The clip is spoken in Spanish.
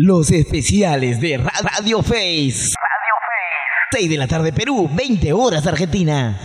Los especiales de Radio Face. Radio Face. 6 de la tarde Perú, 20 horas Argentina.